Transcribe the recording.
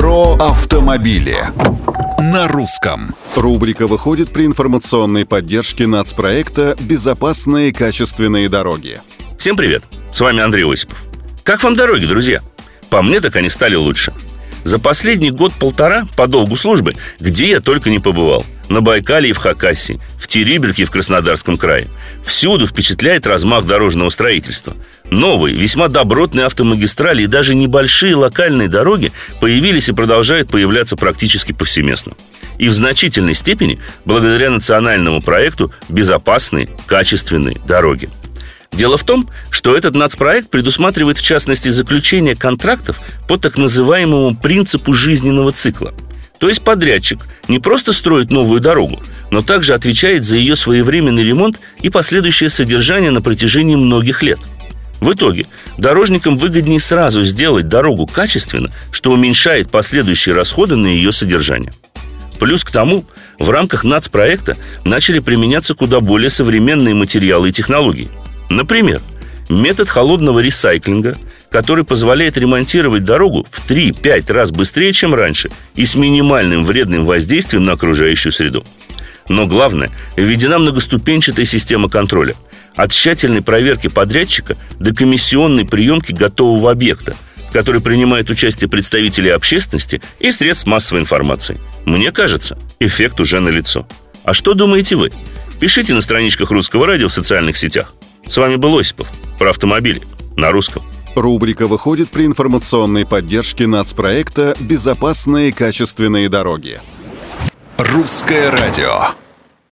Про автомобили на русском. Рубрика выходит при информационной поддержке нацпроекта «Безопасные качественные дороги». Всем привет! С вами Андрей Осипов. Как вам дороги, друзья? По мне, так они стали лучше. За последний год-полтора по долгу службы, где я только не побывал – на Байкале и в Хакасии, в Териберке и в Краснодарском крае. Всюду впечатляет размах дорожного строительства. Новые, весьма добротные автомагистрали и даже небольшие локальные дороги появились и продолжают появляться практически повсеместно. И в значительной степени благодаря национальному проекту «Безопасные, качественные дороги». Дело в том, что этот нацпроект предусматривает в частности заключение контрактов по так называемому принципу жизненного цикла – то есть подрядчик не просто строит новую дорогу, но также отвечает за ее своевременный ремонт и последующее содержание на протяжении многих лет. В итоге дорожникам выгоднее сразу сделать дорогу качественно, что уменьшает последующие расходы на ее содержание. Плюс к тому, в рамках нацпроекта начали применяться куда более современные материалы и технологии. Например, метод холодного ресайклинга – который позволяет ремонтировать дорогу в 3-5 раз быстрее, чем раньше, и с минимальным вредным воздействием на окружающую среду. Но главное, введена многоступенчатая система контроля. От тщательной проверки подрядчика до комиссионной приемки готового объекта, в которой принимают участие представители общественности и средств массовой информации. Мне кажется, эффект уже налицо. А что думаете вы? Пишите на страничках Русского радио в социальных сетях. С вами был Осипов про автомобили на русском. Рубрика выходит при информационной поддержке нацпроекта «Безопасные качественные дороги». Русское радио.